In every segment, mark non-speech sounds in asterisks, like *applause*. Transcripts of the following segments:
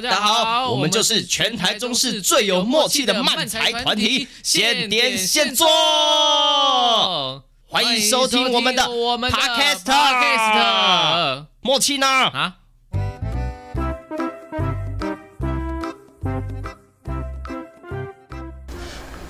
大家好，我们就是全台中市最有默契的漫才团体，现点现做，欢迎收听我们的 Podcast，默契呢？啊？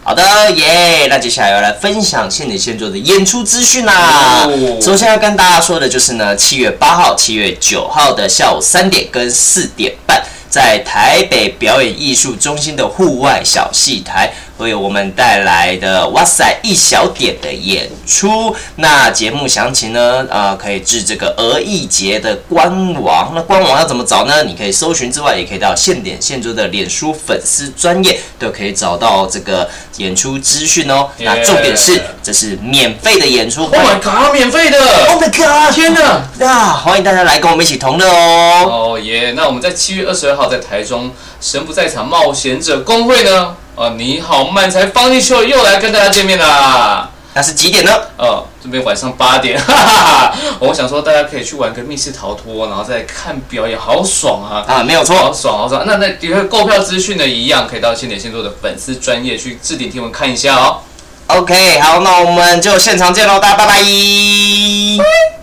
好的耶，那接下来要来分享现点现做的演出资讯啦。哦、首先要跟大家说的就是呢，七月八号、七月九号的下午三点跟四点半，在台北表演艺术中心的户外小戏台。会有我们带来的哇塞一小点的演出，那节目详情呢？呃，可以至这个儿艺节的官网。那官网要怎么找呢？你可以搜寻之外，也可以到现点现做的脸书粉丝专页，都可以找到这个演出资讯哦。那重点是，这是免费的演出。Oh my god，免费的！Oh my god，天哪！啊，欢迎大家来跟我们一起同乐哦。哦耶！那我们在七月二十二号在台中神不在场冒险者公会呢？啊，你好，慢才 Funny Show 又来跟大家见面啦！那是几点呢？哦，这边晚上八点，*laughs* 哈哈哈。我想说，大家可以去玩个密室逃脱，然后再看表演，好爽啊！啊，没有错，好爽，好爽。那那底下购票资讯呢，一样可以到现点现做的粉丝专业去置顶贴文看一下哦。OK，好，那我们就现场见喽，大家拜拜。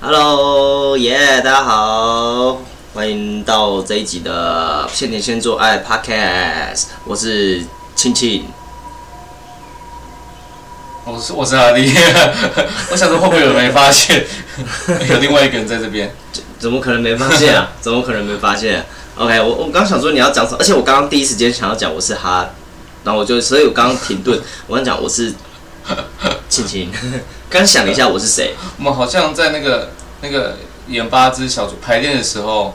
Hello，耶、yeah，大家好，欢迎到这一集的现点现做爱 Podcast，我是庆庆，我是我是阿力，*laughs* 我想说会不会有人没发现，*laughs* 有另外一个人在这边，怎么可能没发现啊？*laughs* 怎么可能没发现？OK，我我刚想说你要讲什么，而且我刚刚第一时间想要讲我是哈，然后我就所以我刚刚停顿，我刚讲我是 *laughs* 庆庆，*laughs* 刚想了一下我是谁，我们好像在那个。那个演八支小组排练的时候，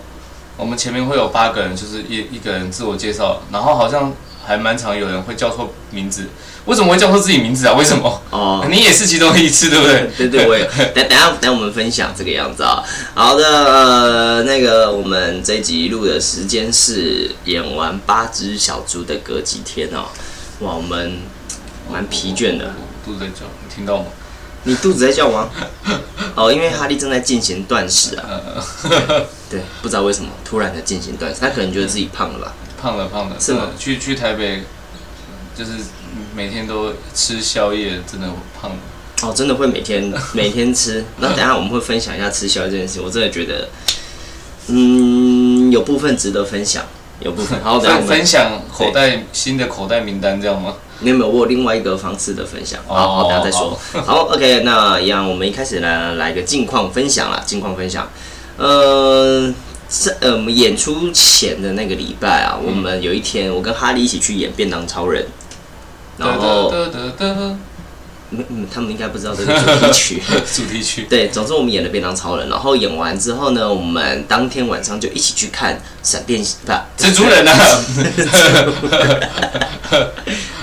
我们前面会有八个人，就是一一个人自我介绍，然后好像还蛮常有人会叫错名字。为什么会叫错自己名字啊？为什么？哦，你也是其中一次，对不对？对 *laughs* 对，我也。等等下，等下我们分享这个样子啊。好的，呃，那个我们这一集录的时间是演完八只小猪的隔几天哦。哇，我们蛮疲倦的，肚子在叫，你听到吗？你肚子在叫吗？*laughs* 哦，因为哈利正在进行断食啊。*laughs* 对，不知道为什么突然的进行断食，他可能觉得自己胖了吧？胖了，胖了。是吗？去去台北，就是每天都吃宵夜，真的胖了。哦，真的会每天每天吃。*laughs* 那等下我们会分享一下吃宵夜这件事，我真的觉得，嗯，有部分值得分享，有部分。好，等下分享口袋新的口袋名单，这样吗？你有没有我有另外一个方式的分享？好，好，等下再说。*laughs* 好，OK，那一样，我们一开始呢，来个近况分享啦。近况分享，呃，这呃，我们演出前的那个礼拜啊，我们有一天，我跟哈利一起去演《便当超人》，然后，嗯嗯，他们应该不知道这个主题曲。*laughs* 主题曲。*laughs* 对，总之我们演了《便当超人》，然后演完之后呢，我们当天晚上就一起去看闪电不蜘蛛人啊。*laughs*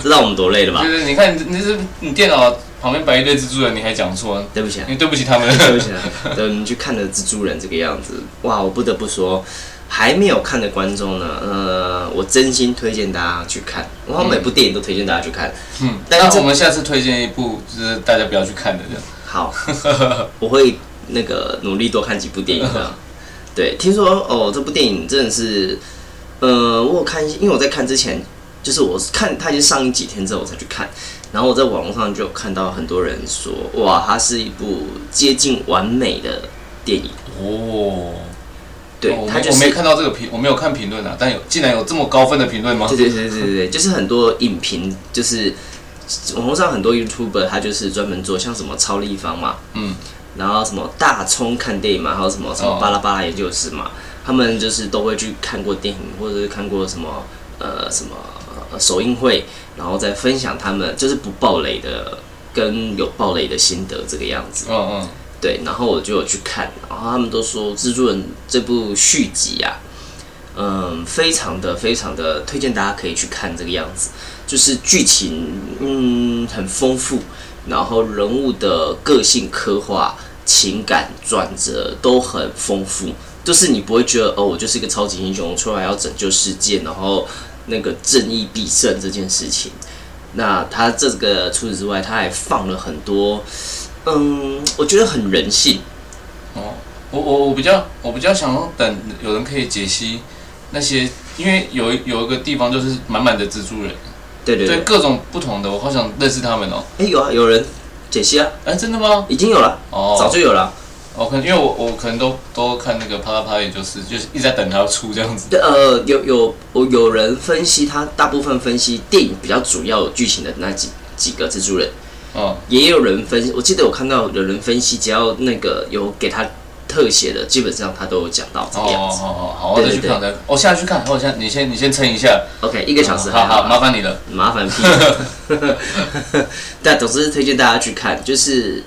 知道我们多累了吧？就是你看，你是你电脑旁边摆一堆蜘蛛人，你还讲错？对不起啊，你对不起他们，对不起啊。对，你去看了蜘蛛人这个样子，哇！我不得不说，还没有看的观众呢，呃，我真心推荐大家去看。我每部电影都推荐大家去看。嗯，但是我们下次推荐一部，就是大家不要去看的这样。好，*laughs* 我会那个努力多看几部电影的。*laughs* 对，听说哦，这部电影真的是，呃，我有看，因为我在看之前。就是我看它已经上映几天之后我才去看，然后我在网络上就看到很多人说，哇，它是一部接近完美的电影哦。对，我他就是我没看到这个评，我没有看评论啊，但有竟然有这么高分的评论吗？对对对对对，就是很多影评，就是网络上很多 YouTuber，他就是专门做像什么超立方嘛，嗯，然后什么大葱看电影嘛，还有什么什么巴拉巴拉研究室嘛，哦、他们就是都会去看过电影，或者是看过什么呃什么。首映会，然后再分享他们就是不爆雷的跟有爆雷的心得这个样子。嗯嗯，对，然后我就有去看，然后他们都说《蜘蛛人》这部续集啊，嗯，非常的非常的推荐大家可以去看这个样子，就是剧情嗯很丰富，然后人物的个性刻画、情感转折都很丰富，就是你不会觉得哦，我就是一个超级英雄出来要拯救世界，然后那个正义必胜这件事情。那他这个除此之外，他还放了很多，嗯，我觉得很人性。哦，我我我比较我比较想等有人可以解析那些，因为有有一个地方就是满满的蜘蛛人，对对对，各种不同的，我好想认识他们哦。哎，有啊，有人解析啊？哎，真的吗？已经有了，哦，早就有了。哦，可能因为我我可能都都看那个啪啦啪，也就是就是一直在等他要出这样子。对，呃，有有我有人分析他大部分分析电影比较主要剧情的那几几个蜘蛛人，哦，也有人分析，我记得我看到有人分析，只要那个有给他特写的，基本上他都有讲到这个样子。哦哦哦，好，我再去看的。我现在去看，我现在你先你先撑一下。OK，一个小时。好好，麻烦你了。麻烦屁。*laughs* 但总之推荐大家去看，就是。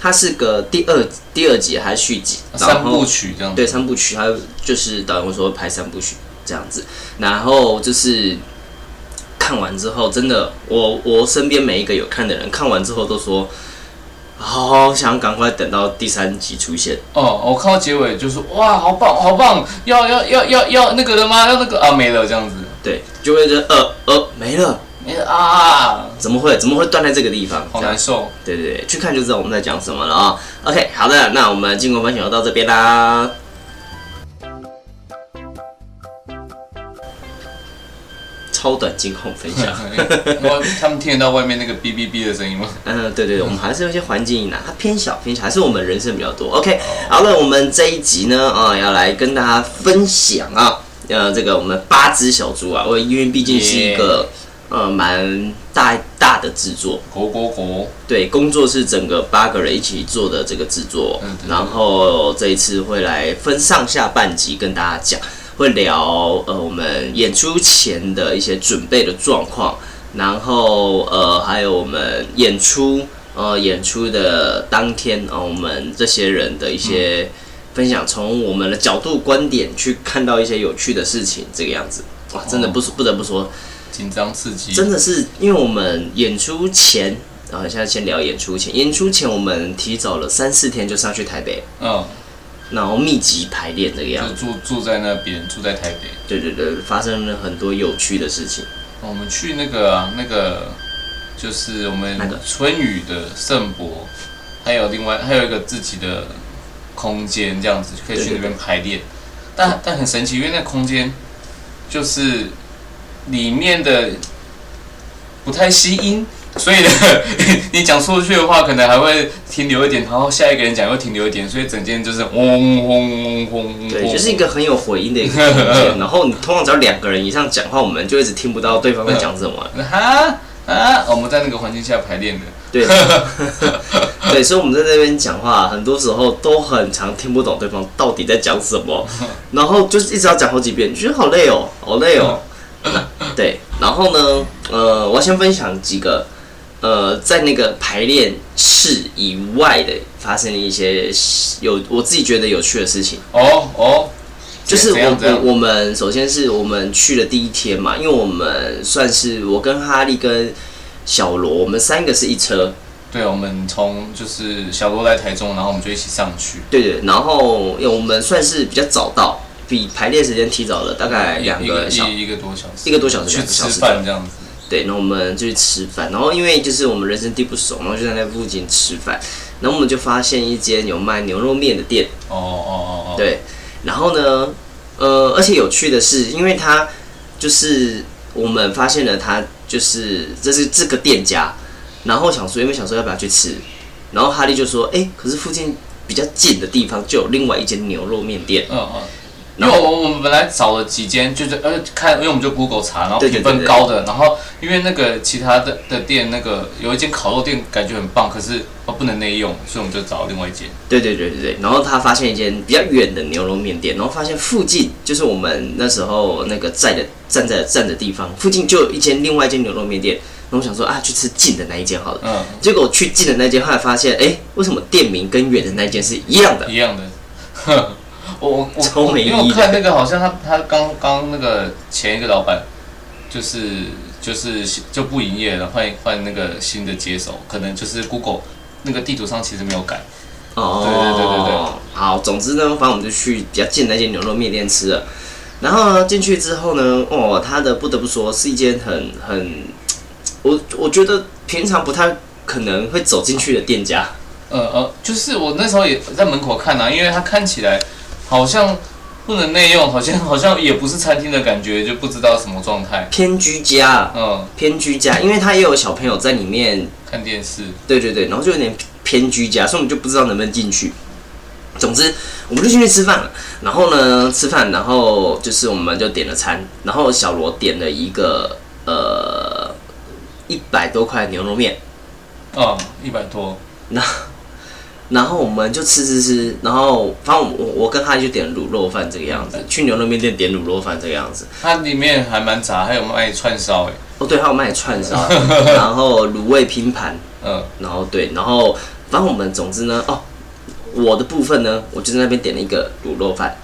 它是个第二第二集还是续集？三部曲这样子。对，三部曲，还有就是导演说拍三部曲这样子。然后就是看完之后，真的，我我身边每一个有看的人，看完之后都说，好想赶快等到第三集出现。哦，我看到结尾就是哇，好棒，好棒，要要要要要那个了吗？要那个啊，没了这样子。对，就会觉得呃呃没了。啊！怎么会？怎么会断在这个地方？好难受。对对对，去看就知道我们在讲什么了啊、哦。OK，好的，那我们经过分享就到这边啦。超短惊恐分享。*laughs* 他们听得到外面那个哔哔哔的声音吗？嗯，对对对，我们还是有些环境音啊，它偏小偏小，还是我们人声比较多。OK，好了，我们这一集呢，啊、哦，要来跟大家分享啊，呃，这个我们八只小猪啊，我因为毕竟是一个。呃，蛮大大的制作，国国国，对，工作是整个八个人一起做的这个制作，嗯，然后这一次会来分上下半集跟大家讲，会聊呃我们演出前的一些准备的状况，然后呃还有我们演出呃演出的当天呃我们这些人的一些分享，从我们的角度观点去看到一些有趣的事情，这个样子，哇，真的不不得不说。紧张刺激，真的是因为我们演出前，然后现在先聊演出前。演出前我们提早了三四天就上去台北，嗯，然后密集排练这个样子，就住住在那边，住在台北。对对对，发生了很多有趣的事情。我们去那个、啊、那个，就是我们春雨的圣博，还有另外还有一个自己的空间，这样子可以去那边排练。但但很神奇，因为那空间就是。里面的不太吸音，所以呢，*laughs* 你讲出去的话，可能还会停留一点，然后下一个人讲又停留一点，所以整间就是嗡嗡嗡嗡。对，就是一个很有回音的一个空间。然后你通常只要两个人以上讲话，我们就一直听不到对方在讲什么。*laughs* 哈啊，我们在那个环境下排练的。对，*laughs* 对，所以我们在那边讲话，很多时候都很常听不懂对方到底在讲什么，然后就是一直要讲好几遍，觉得好累哦，好累哦。对，然后呢，呃，我要先分享几个，呃，在那个排练室以外的发生了一些有我自己觉得有趣的事情。哦哦，就是我我我们首先是我们去的第一天嘛，因为我们算是我跟哈利跟小罗，我们三个是一车。对，我们从就是小罗来台中，然后我们就一起上去。对对，然后因为我们算是比较早到。比排练时间提早了大概两个小一,一个多小时，一个多小时去吃饭这样子。对，然后我们就去吃饭，然后因为就是我们人生地不熟，然后就在那附近吃饭，然后我们就发现一间有卖牛肉面的店。哦哦哦哦。对，然后呢，呃，而且有趣的是，因为他就是我们发现了他就是这是这个店家，然后想说因为想说要不要去吃，然后哈利就说，哎、欸，可是附近比较近的地方就有另外一间牛肉面店。嗯嗯。因为我我们本来找了几间，就是呃看，因为我们就 Google 查，然后评分高的，然后因为那个其他的的店，那个有一间烤肉店感觉很棒，可是哦不能内用，所以我们就找了另外一间。对对对对对，然后他发现一间比较远的牛肉面店，然后发现附近就是我们那时候那个在的站在站的地方，附近就有一间另外一间牛肉面店，然后我想说啊去吃近的那一间好了，嗯，结果去近的那间后来发现，哎，为什么店名跟远的那间是一样的？一样的，呵。我我我因为我看那个好像他他刚刚那个前一个老板就是就是就不营业了，换换那个新的接手，可能就是 Google 那个地图上其实没有改。哦，对对对对对。好，总之呢，反正我们就去比较近的那间牛肉面店吃了。然后呢，进去之后呢，哦，他的不得不说是一间很很，我我觉得平常不太可能会走进去的店家。呃呃，就是我那时候也在门口看啊，因为他看起来好像不能内用，好像好像也不是餐厅的感觉，就不知道什么状态。偏居家，嗯，偏居家，因为他也有小朋友在里面看电视。对对对，然后就有点偏居家，所以我们就不知道能不能进去。总之，我们就进去吃饭了。然后呢，吃饭，然后就是我们就点了餐。然后小罗点了一个呃一百多块牛肉面。哦，一百多。那然后我们就吃吃吃。然后反正我我跟他就点卤肉饭这个样子。去牛肉面店点卤肉饭这个样子。它里面还蛮杂，还有卖串烧哎。哦，对，还有卖串烧，*laughs* 然后卤味拼盘。嗯。然后对，然后反正我们总之呢，哦。我的部分呢，我就在那边点了一个卤肉饭，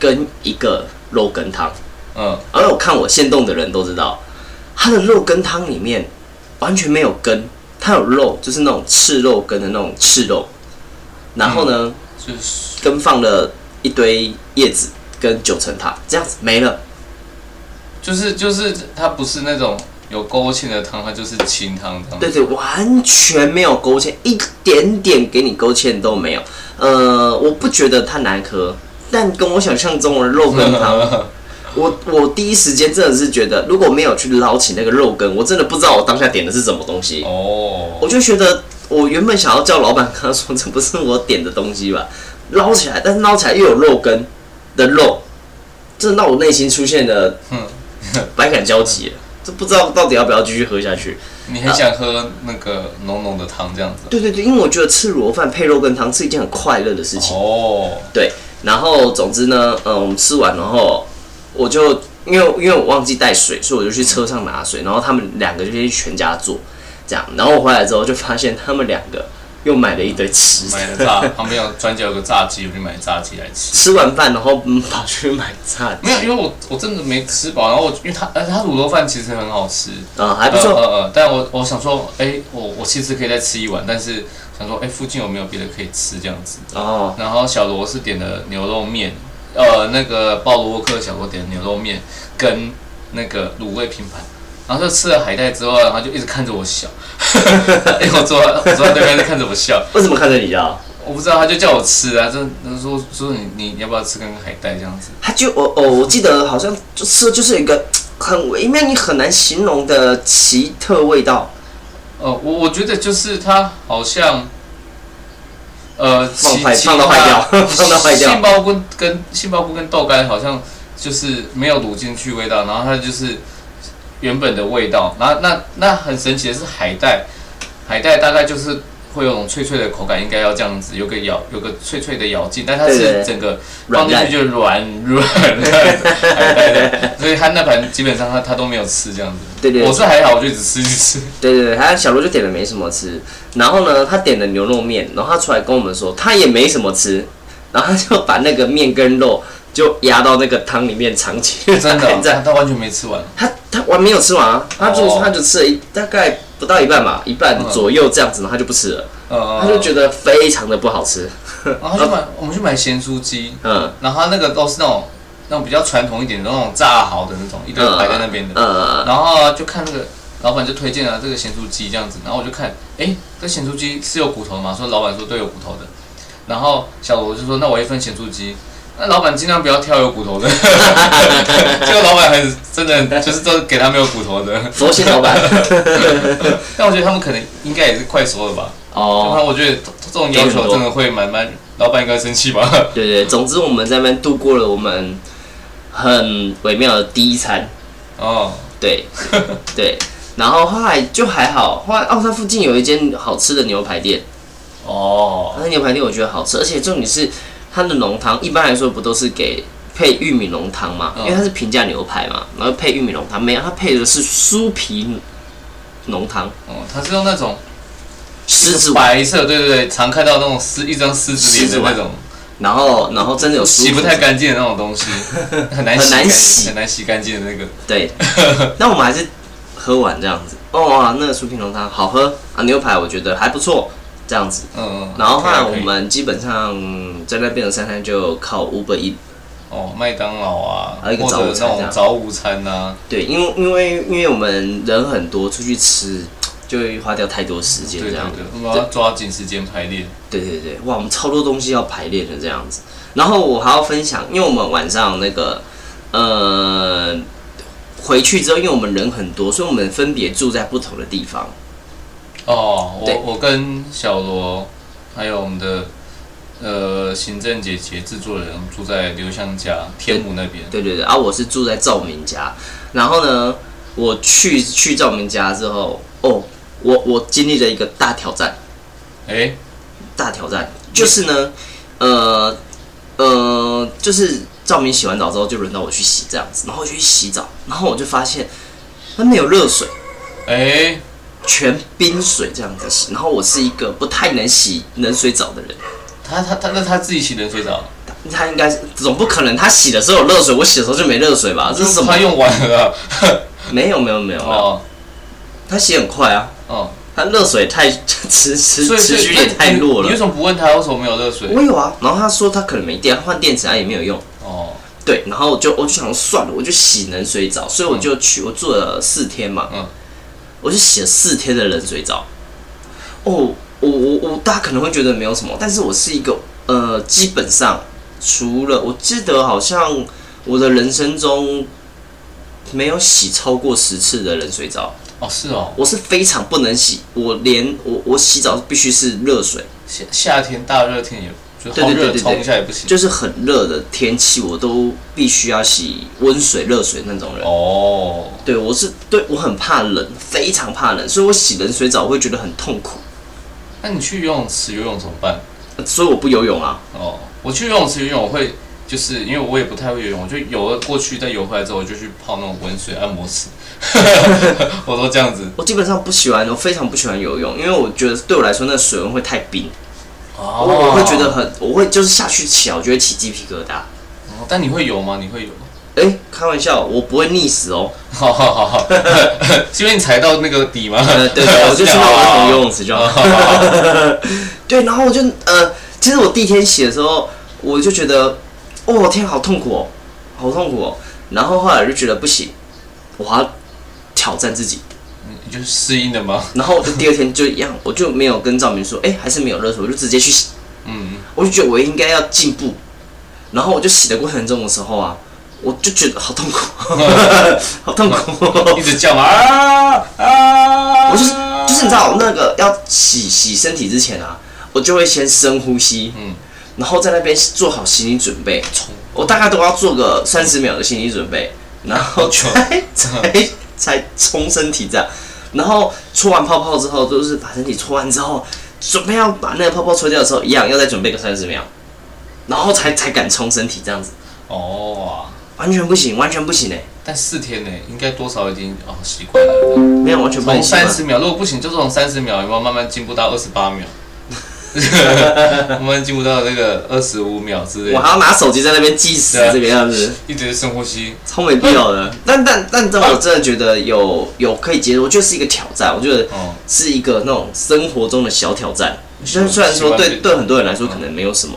跟一个肉羹汤。嗯，而我看我现动的人都知道，它的肉羹汤里面完全没有根，它有肉，就是那种赤肉羹的那种赤肉。然后呢，嗯、就是跟放了一堆叶子跟九层塔，这样子没了。就是就是它不是那种。有勾芡的汤，它就是清汤汤。对对，完全没有勾芡，一点点给你勾芡都没有。呃，我不觉得它难喝，但跟我想象中的肉羹汤，*laughs* 我我第一时间真的是觉得，如果没有去捞起那个肉羹，我真的不知道我当下点的是什么东西。哦，我就觉得我原本想要叫老板跟他说，这不是我点的东西吧？*laughs* 捞起来，但是捞起来又有肉羹的肉，这让我内心出现了百感交集。这不知道到底要不要继续喝下去？你很想喝那个浓浓的汤这样子？对对对，因为我觉得吃卤肉饭配肉羹汤是一件很快乐的事情。哦，对。然后总之呢，嗯，我们吃完然后，我就因为因为我忘记带水，所以我就去车上拿水。然后他们两个就去全家做，这样。然后我回来之后就发现他们两个。又买了一堆吃，买了炸，旁边有专家有个炸鸡，我就买炸鸡来吃。吃完饭然后嗯跑去买炸鸡，没有，因为我我真的没吃饱，然后我因为他呃他卤肉饭其实很好吃，啊还不错，呃呃，但我我想说，哎、欸，我我其实可以再吃一碗，但是想说，哎、欸，附近有没有别的可以吃这样子？哦，然后小罗是点的牛肉面，呃，那个鲍罗沃克小罗点的牛肉面跟那个卤味拼盘。然后就吃了海带之后，然后就一直看着我笑，*laughs* 因为我坐我坐在对面就看着我笑。为什么看着你啊？我不知道，他就叫我吃啊，就说说你你要不要吃根海带这样子？他就我哦，我记得好像就吃就是一个很微妙，你很难形容的奇特味道。呃，我我觉得就是它好像，呃，放坏放到坏掉，放到坏掉。杏鲍菇跟杏鲍菇跟豆干好像就是没有卤进去味道，然后它就是。原本的味道，然后那那很神奇的是海带，海带大概就是会有种脆脆的口感，应该要这样子，有个咬，有个脆脆的咬劲，但它是整个放进去就软软的海带的，*laughs* *laughs* 所以他那盘基本上他他都没有吃这样子。对对，我是还好，我就只吃一吃。*laughs* 对对对，他小罗就点了没什么吃，然后呢，他点了牛肉面，然后他出来跟我们说他也没什么吃，然后他就把那个面跟肉。就压到那个汤里面藏起来，真的、哦，他完全没吃完。他他完没有吃完啊，他就他就吃了一大概不到一半吧，一半左右这样子，然后他就不吃了。嗯、他就觉得非常的不好吃。然后就买，我们去买咸酥鸡。嗯。然后他那个都是那种那种比较传统一点的那种炸好的那种，一堆摆在那边的。嗯。然后就看那个老板就推荐了这个咸酥鸡这样子，然后我就看，哎、欸，这咸酥鸡是有骨头的吗？说老板说都有骨头的。然后小罗就说，那我一份咸酥鸡。那老板尽量不要挑有骨头的，*laughs* 这个老板很真的就是都给他没有骨头的。佛系老板，*laughs* 但我觉得他们可能应该也是快熟了吧。哦。那我觉得这种要求真的会蛮蛮，老板应该生气吧。对，对对，总之我们在那边度过了我们很微妙的第一餐。哦。对。对。然后后来就还好，后来奥山附近有一间好吃的牛排店。哦。那牛排店我觉得好吃，而且重点是。它的浓汤一般来说不都是给配玉米浓汤嘛？因为它是平价牛排嘛，然后配玉米浓汤，没有，它配的是酥皮浓汤。哦，它是用那种狮子白色，对对对，常看到那种狮一张狮子脸的那种。然后，然后真的有洗不太干净的那种东西，*laughs* 很难洗，很难洗干净的那个。对，*laughs* 那我们还是喝完这样子。哦，那个酥皮浓汤好喝啊，牛排我觉得还不错。这样子。嗯嗯。然后后来我们基本上在那边的三餐就靠 Uber Eats。哦，麦当劳啊，还有一个早午餐。早午餐啊。对，因为因为因为我们人很多，出去吃就会花掉太多时间这样。对对对，我们要抓紧时间排练。对对对，哇，我们超多东西要排练的这样子。然后我还要分享，因为我们晚上那个呃回去之后，因为我们人很多，所以我们分别住在不同的地方。哦，我我跟小罗还有我们的。呃，行政姐姐、制作人住在刘湘家天母那边。对对对，啊，我是住在赵明家。然后呢，我去去赵明家之后，哦，我我经历了一个大挑战。哎、欸，大挑战就是呢，呃呃，就是赵明洗完澡之后，就轮到我去洗这样子。然后我去洗澡，然后我就发现它没有热水，哎、欸，全冰水这样子洗。然后我是一个不太能洗冷水澡的人。他他他那他自己洗冷水澡，他应该是总不可能他洗的时候有热水，我洗的时候就没热水吧？这是什么？他用完了？没有没有没有哦，他洗很快啊。哦，他热水太 *laughs* 持持持续也太弱了。你为什么不问他为什么没有热水？我有啊，然后他说他可能没电，换电池他也没有用。哦，对，然后我就我就想算了，我就洗冷水澡，所以我就去我住了四天嘛。嗯，我就洗了四天的冷水澡。哦。我我我，大家可能会觉得没有什么，但是我是一个呃，基本上除了我记得好像我的人生中没有洗超过十次的冷水澡哦，是哦，我是非常不能洗，我连我我洗澡必须是热水，夏夏天大热天也就好热冲一下也不行，就是很热的天气我都必须要洗温水热水那种人哦，对我是对我很怕冷，非常怕冷，所以我洗冷水澡我会觉得很痛苦。那你去游泳池游泳怎么办？所以我不游泳啊。哦，我去游泳池游泳，我会就是因为我也不太会游泳，我就游了过去，再游回来之后，我就去泡那种温水按摩池。*laughs* 我都这样子。我基本上不喜欢，我非常不喜欢游泳，因为我觉得对我来说那个水温会太冰。哦。我会觉得很，我会就是下去起来，我就会起鸡皮疙瘩。哦，但你会游吗？你会游？哎、欸，开玩笑，我不会溺死哦。好好好好，*laughs* 是因为你踩到那个底吗？呃、对，*laughs* 我就去那个儿童游泳池就好。好好好 *laughs* 对，然后我就呃，其实我第一天洗的时候，我就觉得，哦天，好痛苦哦，好痛苦哦。然后后来就觉得不行，我要挑战自己。你就是适应的吗？*laughs* 然后我就第二天就一样，我就没有跟赵明说，哎、欸，还是没有热水，我就直接去洗。嗯，我就觉得我应该要进步。然后我就洗的过程中的时候啊。我就觉得好痛苦，*laughs* 好痛苦，一直叫嘛啊啊！我就是就是你知道那个要洗洗身体之前啊，我就会先深呼吸，嗯，然后在那边做好心理准备，我大概都要做个三十秒的心理准备，然后才才才冲身体这样，然后搓完泡泡之后，就是把身体搓完之后，准备要把那个泡泡搓掉的时候，一样要再准备个三十秒，然后才才敢冲身体这样子。哦。完全不行，完全不行呢。但四天呢，应该多少已经哦习惯了。没有完全不行。从三十秒，如果不行，就从三十秒，有没有慢慢进步到二十八秒？*laughs* 慢慢进步到那个二十五秒之类的。我还要拿手机在那边计时，这个样子，一直深呼吸，超没必要的。但但但这我真的觉得有有可以接受，我觉得是一个挑战，我觉得是一个那种生活中的小挑战。虽然虽然说对对很多人来说可能没有什么。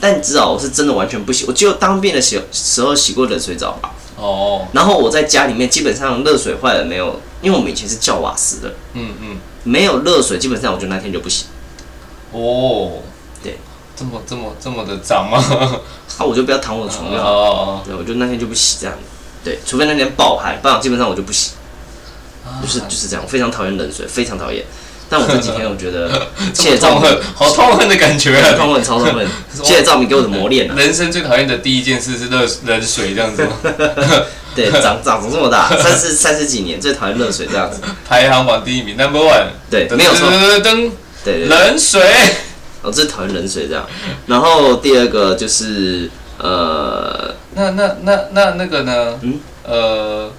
但你知道我是真的完全不洗，我只有当兵的时时候洗过冷水澡吧。哦。然后我在家里面基本上热水坏了没有，因为我们以前是叫瓦斯的。嗯嗯。没有热水，基本上我就那天就不洗。哦。对。这么这么这么的脏吗？那我就不要躺我的床了。哦。对，我就那天就不洗这样。对，除非那天爆汗，不然基本上我就不洗。就是就是这样，我非常讨厌冷水，非常讨厌。但我这几天我觉得，谢谢赵明，好痛恨的感觉啊！*laughs* 痛恨，超痛恨！*laughs* 谢谢赵明给我的磨练。人生最讨厌的第一件事是热冷水这样子。*laughs* 对，长长成这么大，三十三十几年最讨厌热水这样子。排行榜第一名，Number One。对，没有错。灯，对冷水。*laughs* 我最讨厌冷水这样。然后第二个就是呃，那那那那那个呢？嗯，呃。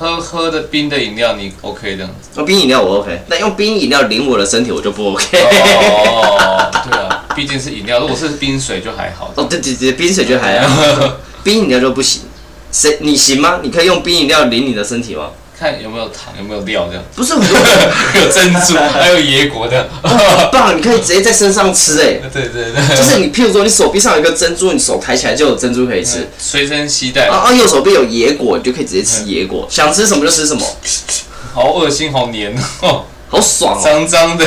喝喝的冰的饮料你 OK 这样子？用冰饮料我 OK，但用冰饮料淋我的身体我就不 OK。哦，*laughs* 对啊，毕竟是饮料，如果是冰水就还好。哦，对对对，冰水就还好，*laughs* 冰饮料就不行。谁你行吗？你可以用冰饮料淋你的身体吗？看有没有糖，有没有料这样。不是，*laughs* 有珍珠，*laughs* 还有椰果的。*laughs* 很棒，你可以直接在身上吃哎。对对对。就是你，譬如说你手臂上有一个珍珠，你手抬起来就有珍珠可以吃。随身携带。啊啊，右手臂有椰果，你就可以直接吃椰果，想吃什么就吃什么。好恶心，好黏哦，好爽哦，脏脏的。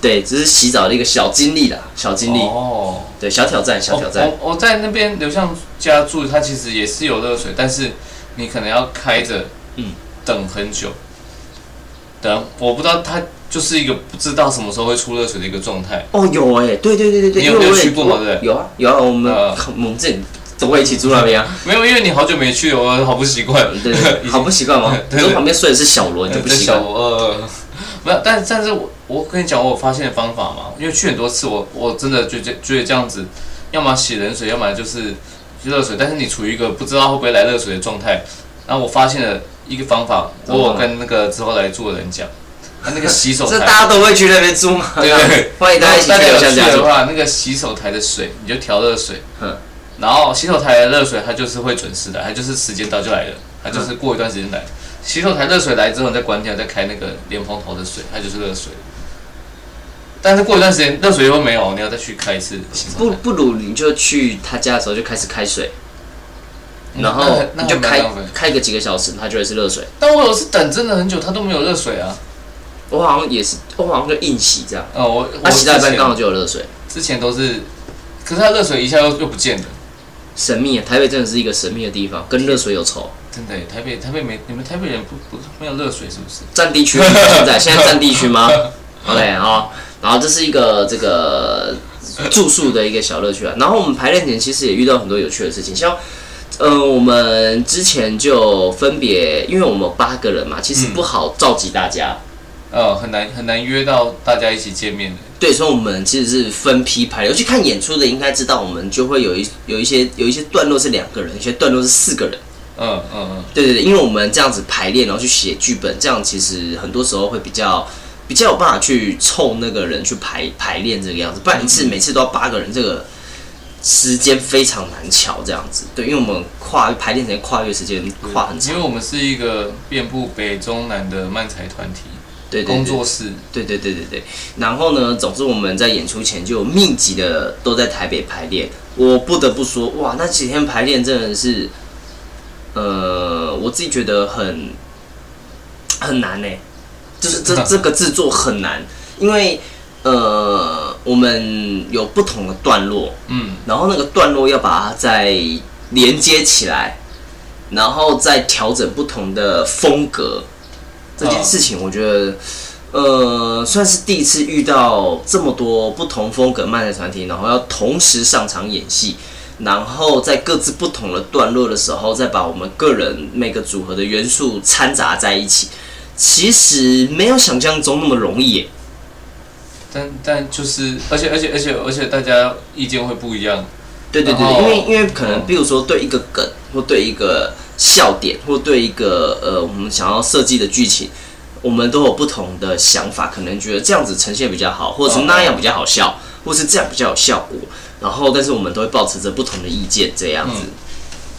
对，只是洗澡的一个小经历啦，小经历。哦。对，小挑战，小挑战。我我在那边刘向家住，它其实也是有热水，但是你可能要开着，嗯，等很久。等，我不知道它就是一个不知道什么时候会出热水的一个状态。哦，有哎，对对对对对。你有没有去过吗？对不对？有啊有啊，我们我们这里都会一起住那边啊。没有，因为你好久没去，我好不习惯。对 *laughs* 对，*laughs* 好不习惯吗？*laughs* 对。跟旁边睡的是小罗，你就不习惯。呃，没有，但但是我。我跟你讲，我发现的方法嘛，因为去很多次我，我我真的觉得觉得这样子，要么洗冷水，要么就是热水，但是你处于一个不知道会不会来热水的状态。然后我发现了一个方法，我有跟那个之后来住的人讲，他那个 *laughs* 洗手台，这大家都会去那边住吗？*laughs* 对，欢迎大家一起去的话，那个洗手台的水你就调热水，然后洗手台的热水它就是会准时的，它就是时间到就来了，它就是过一段时间来。洗手台热水来之后，你再关掉，再开那个莲蓬头的水，它就是热水。但是过一段时间热水又没有，你要再去开一次。不不如你就去他家的时候就开始开水，然后你就开开个几个小时，它就会是热水。但我有时等真的很久，它都没有热水啊。我好像也是，我好像就硬洗这样。哦，我他洗到一半刚好就有热水。之前都是，可是它热水一下又又不见了。神秘啊！台北真的是一个神秘的地方，跟热水有仇。真的，台北台北没你们台北人不不没有热水是不是？占地区现在 *laughs* 现在占地区吗？OK 啊。然后这是一个这个住宿的一个小乐趣啊。然后我们排练前其实也遇到很多有趣的事情，像呃我们之前就分别，因为我们有八个人嘛，其实不好召集大家，嗯、呃很难很难约到大家一起见面的。对，所以我们其实是分批排练。有去看演出的应该知道，我们就会有一有一些有一些段落是两个人，有些段落是四个人。嗯嗯嗯，对对对，因为我们这样子排练，然后去写剧本，这样其实很多时候会比较。比较有办法去凑那个人去排排练这个样子，不然一次每次都要八个人，这个时间非常难巧这样子。对，因为我们跨排练时间跨越时间跨很长，因为我们是一个遍布北中南的漫才团体，对，工作室，对对对对对。然后呢，总之我们在演出前就密集的都在台北排练。我不得不说，哇，那几天排练真的是，呃，我自己觉得很很难呢、欸。就是这 *laughs* 这个制作很难，因为呃，我们有不同的段落，嗯，然后那个段落要把它再连接起来，然后再调整不同的风格，这件事情我觉得呃，算是第一次遇到这么多不同风格漫才团体，然后要同时上场演戏，然后在各自不同的段落的时候，再把我们个人每个组合的元素掺杂在一起。其实没有想象中那么容易耶，但但就是，而且而且而且而且大家意见会不一样。对对对，因为因为可能，比如说对一个梗，或对一个笑点，或对一个呃我们想要设计的剧情，我们都有不同的想法，可能觉得这样子呈现比较好，或者是那样比较好笑，或是这样比较有效果。然后，但是我们都会保持着不同的意见，这样子。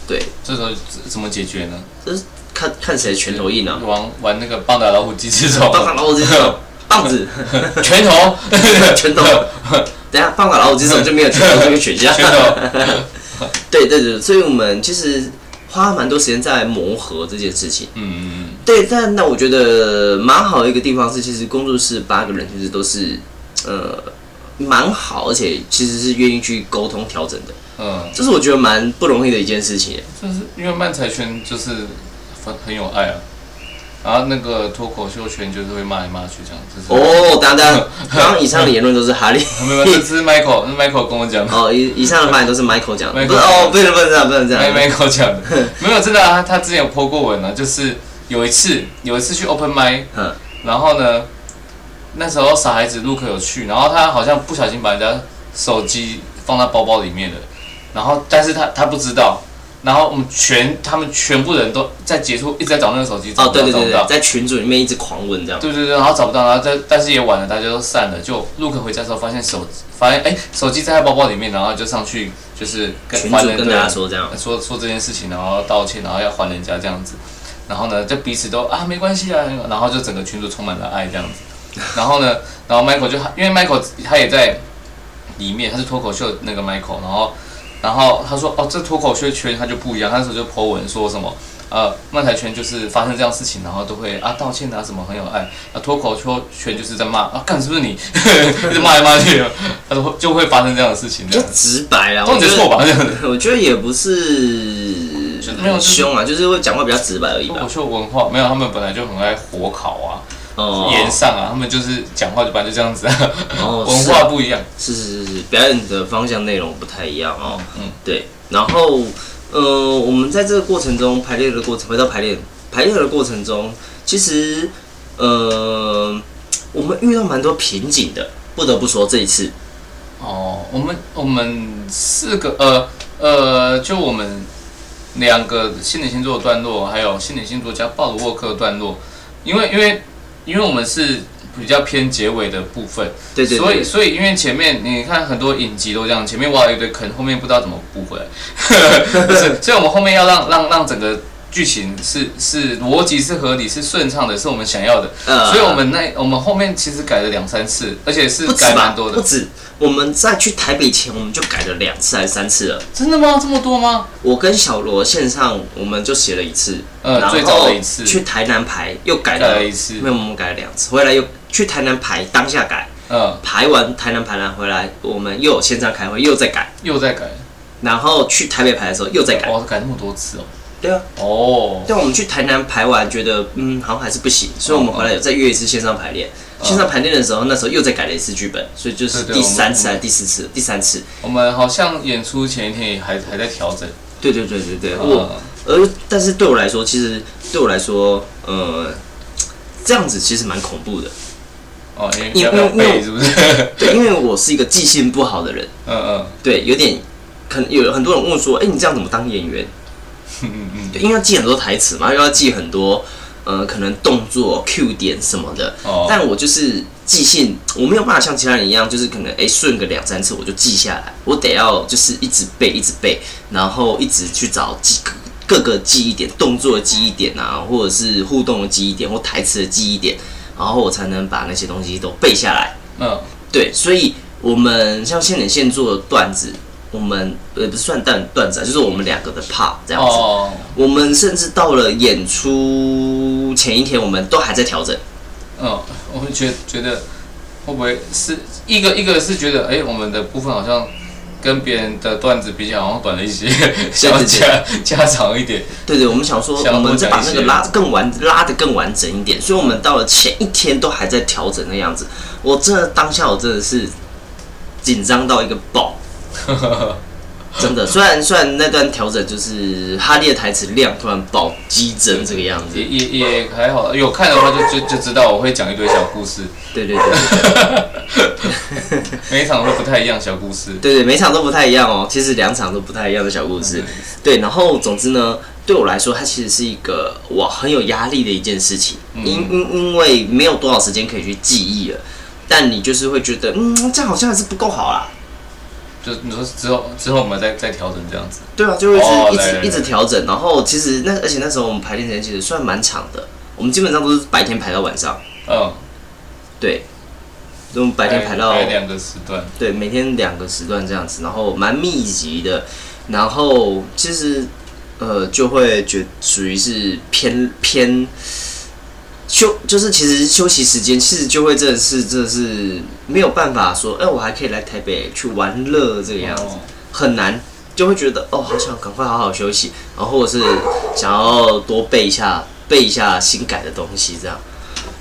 对，这时候怎么解决呢？就是。看看谁拳头硬啊！玩玩那个棒打老虎鸡吃虫，棒打老虎鸡吃虫，棒子，拳头，拳头。等下棒打老虎鸡吃虫就没有拳头这个选项。拳头。对对对，所以我们其实花蛮多时间在磨合这件事情。嗯嗯嗯。对，但那我觉得蛮好的一个地方是，其实工作室八个人其实都是呃蛮好，而且其实是愿意去沟通调整的。嗯，这是我觉得蛮不容易的一件事情。就是因为漫才圈就是。很很有爱啊，然后那个脱口秀圈就是会骂来骂去这样子。哦，等等，刚刚以上的言论都是哈利，没有，这是 Michael，是 Michael 跟我讲的。哦，以以上的发言都是 Michael 讲的，不是哦，不能不能这样，不能这样。Michael 讲的，*laughs* 没有真的啊，他之前有 po 过文啊，就是有一次有一次去 Open Mic，然后呢，那时候傻孩子 Luke 有去，然后他好像不小心把人家手机放在包包里面了，然后但是他他不知道。然后我们全他们全部人都在结束，一直在找那个手机，找不到，找不到，在群组里面一直狂问这样。对对对，然后找不到，然后在但是也晚了，大家都散了。就陆克回家的时候发现手发现哎手机在他包包里面，然后就上去就是跟群主跟大家说这样，说说这件事情，然后道歉，然后要还人家这样子。然后呢，就彼此都啊没关系啊，然后就整个群组充满了爱这样子。*laughs* 然后呢，然后 Michael 就因为 Michael 他也在里面，他是脱口秀那个 Michael，然后然后他说哦，这脱口秀圈他就不一样，他那时候就 po 文说什么。呃，漫才圈就是发生这样事情，然后都会啊道歉啊什么很有爱。啊，脱口秀圈就是在骂啊，干是不是你？*laughs* 一直骂来骂去，他说就会发生这样的事情。就直白啊，我觉得错吧？我觉得也不是没有凶啊，就是会讲话比较直白而已。脱口秀文化没有，他们本来就很爱火烤啊，炎上啊，他们就是讲话就本来就这样子啊。哦 *laughs* 文化不一样，是是是是，表演的方向内容不太一样哦。嗯，对，然后。呃，我们在这个过程中排练的过程，回到排练排练的过程中，其实呃，我们遇到蛮多瓶颈的，不得不说这一次。哦，我们我们四个呃呃，就我们两个心理星座的段落，还有心理星座加鲍罗沃克的段落，因为因为因为我们是。比较偏结尾的部分，对对，对，所以所以因为前面你看很多影集都这样，前面挖了一堆坑，后面不知道怎么补回来，*laughs* 不是，所以我们后面要让让让整个剧情是是逻辑是合理是顺畅的，是我们想要的，呃、所以我们那我们后面其实改了两三次，而且是改蛮多的，不止。我们在去台北前，我们就改了两次还是三次了？真的吗？这么多吗？我跟小罗线上，我们就写了一次，呃，最早的一次。去台南排又改了，改了一次，没有，我们改了两次。回来又去台南排，当下改，嗯，排完台南排完回来，我们又有线上开会，又再改，又再改。然后去台北排的时候又再改，哇，改那么多次哦。对啊，哦，但我们去台南排完，觉得嗯，好像还是不行，所以我们回来有再约一次线上排练。线上排练的时候，那时候又再改了一次剧本，所以就是第三次还是第四次？第三次。我们好像演出前一天也还还在调整。对对对对对。我，而但是对我来说，其实对我来说，呃，这样子其实蛮恐怖的。哦，因为因为是不是？*laughs* 对，因为我是一个记性不好的人。嗯嗯。对，有点，可能有很多人问说，哎，你这样怎么当演员？嗯嗯。对，因为要记很多台词嘛，又要记很多。呃，可能动作 Q 点什么的，oh. 但我就是记性，我没有办法像其他人一样，就是可能哎顺个两三次我就记下来，我得要就是一直背一直背，然后一直去找记各个记忆点，动作的记忆点啊，或者是互动的记忆点或台词的记忆点，然后我才能把那些东西都背下来。嗯，oh. 对，所以我们像现点现做的段子。我们也不是算段段子啊，就是我们两个的 part 这样子。Oh. 我们甚至到了演出前一天，我们都还在调整。嗯，oh, 我们觉觉得会不会是一个一个是觉得哎、欸，我们的部分好像跟别人的段子比较好像短了一些，想要加加长一点。对对，我们想说我们再把那个拉更完拉的更完整一点，所以我们到了前一天都还在调整那样子。我真的当下我真的是紧张到一个爆。*laughs* 真的，虽然虽然那段调整就是哈利的台词量突然爆激增这个样子，也也也还好，有看的话就就就知道我会讲一堆小故事。对对对，*laughs* 每一场都不太一样小故事。对对，每场都不太一样哦。其实两场都不太一样的小故事。对，然后总之呢，对我来说，它其实是一个哇很有压力的一件事情，因因因为没有多少时间可以去记忆了，但你就是会觉得，嗯，这样好像还是不够好啦。就你说之后之后我们再再调整这样子，对啊，就会一直、oh, 一直一直调整。然后其实那而且那时候我们排练时间其实算蛮长的，我们基本上都是白天排到晚上。嗯，oh. 对，就白天排到两个时段，对，每天两个时段这样子，然后蛮密集的。然后其实呃就会觉属于是偏偏。休就是其实休息时间其实就会真的是真的是没有办法说，哎，我还可以来台北去玩乐这个样子，很难，就会觉得哦，好想赶快好好休息，然后或者是想要多背一下背一下新改的东西，这样